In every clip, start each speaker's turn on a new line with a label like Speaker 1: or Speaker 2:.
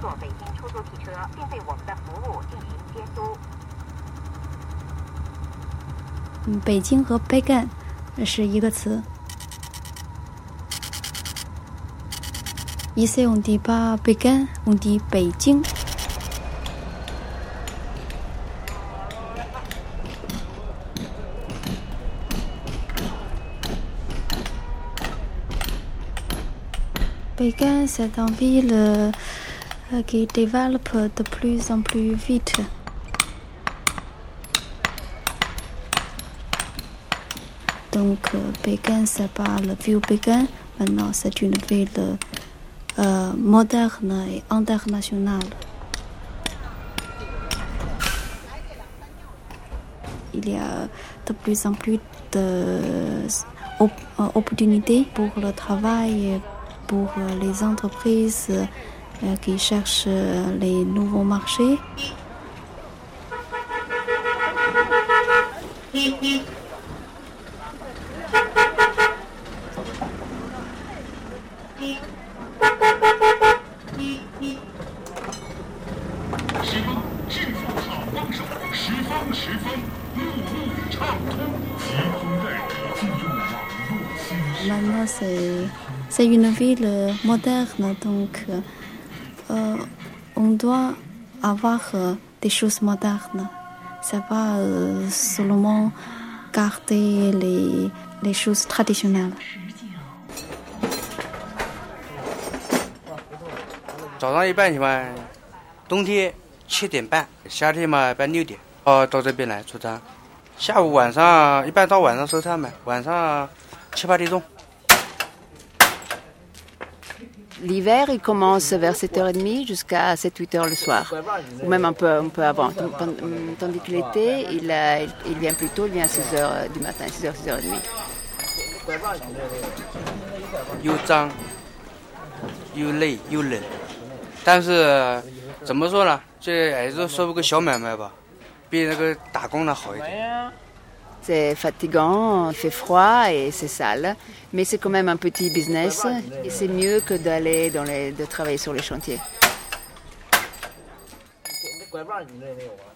Speaker 1: 坐北京出租汽车，并对我们的服务进行监督。
Speaker 2: 嗯，北京和 Begin 是一个词。伊塞用的巴贝干用的北京。北京塞当比了。Qui développe de plus en plus vite. Donc, euh, Pékin, c'est pas le vieux Pékin. Maintenant, c'est une ville euh, moderne et internationale. Il y a de plus en plus d'opportunités pour le travail pour les entreprises qui cherchent les nouveaux marchés. C'est une ville moderne, donc euh, on doit avoir des choses modernes. C'est pas euh, seulement garder les, les choses traditionnelles.
Speaker 3: 早上一般情况，冬天七点半，夏天嘛一般六点，哦到这边来出摊。下午晚上一般到晚上收摊嘛，晚上七八点钟。
Speaker 4: L'hiver, il commence vers 7h30 jusqu'à 7-8h le soir, ou même un peu, un peu avant. Tandis que l'été, il, euh, il, vient plus tôt, il vient à 6h du matin, 6h, 6h30. C'est fatigant, il fait froid et c'est sale, mais c'est quand même un petit business et c'est mieux que d'aller dans les, de travailler sur les chantiers.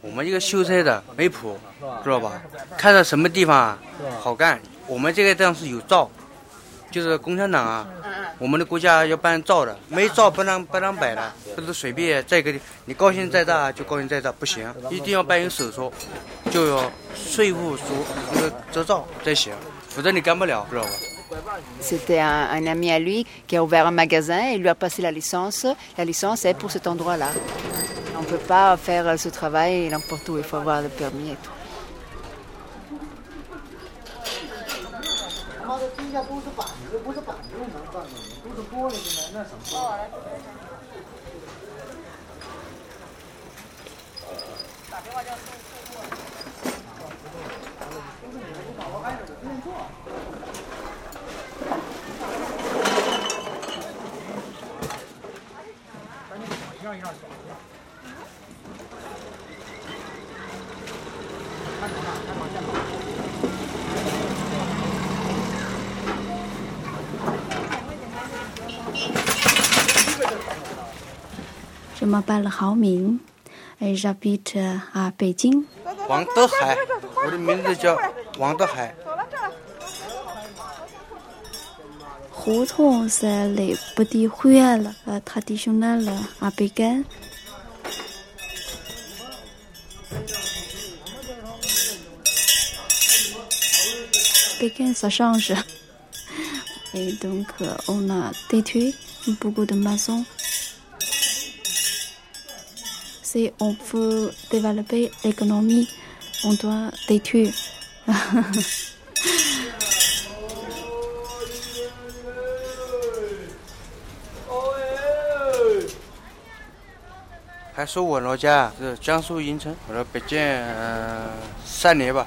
Speaker 3: 我们一个修车的没谱，知道吧？看到什么地方好干，我们这个地方是有照，就是共产党啊，我们的国家要办照的，没照不让不让摆的，不是随便在一个地，你高兴在这就高兴在这，不行，一定要办有手续，就要税务署那个执照才行，否则你干不了，知道吧？
Speaker 4: C'était un, un, ami à lui qui a ouvert un magasin et il lui a passé la licence. La licence est pour cet endroit-là. On ne peut pas faire ce travail n'importe où, il faut avoir le permis et tout.
Speaker 2: 这么办了好名？哎呀比特啊北京。
Speaker 3: 王德海我的名字叫王德海。
Speaker 2: 胡同 c'est les petites ruelles traditionnelles à Pékin. Pékin, ça change. Et donc, on a détruit beaucoup de maisons. Si on veut développer l'économie, on doit détruire.
Speaker 3: 还说我老家是江苏盐城，我到北京、呃、三年吧。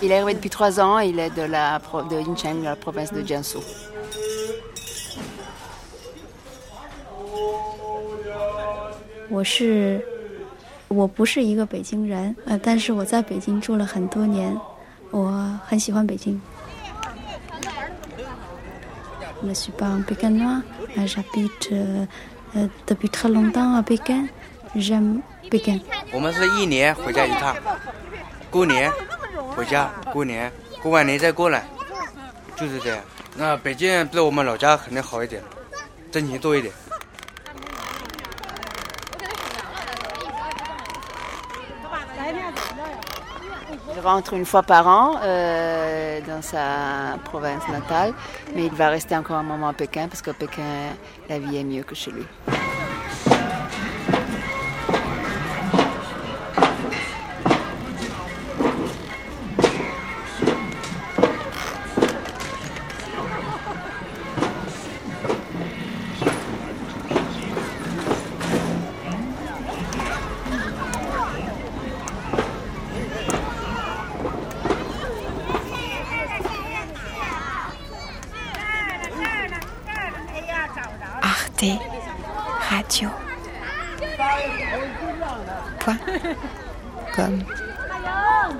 Speaker 4: Il est arrivé depuis trois ans, il est de la de Yincheng, de la province de Jiangsu.
Speaker 2: 我是，我不是一个北京人，呃，但是我在北京住了很多年，我很喜欢北京。
Speaker 3: 我们是一年回家一趟过年回家过年过完年再过来就是这样那北京比我们老家肯定好一点挣钱多一点
Speaker 4: Il rentre une fois par an euh, dans sa province natale, mais il va rester encore un moment à Pékin parce qu'à Pékin, la vie est mieux que chez lui.
Speaker 5: 快加油加油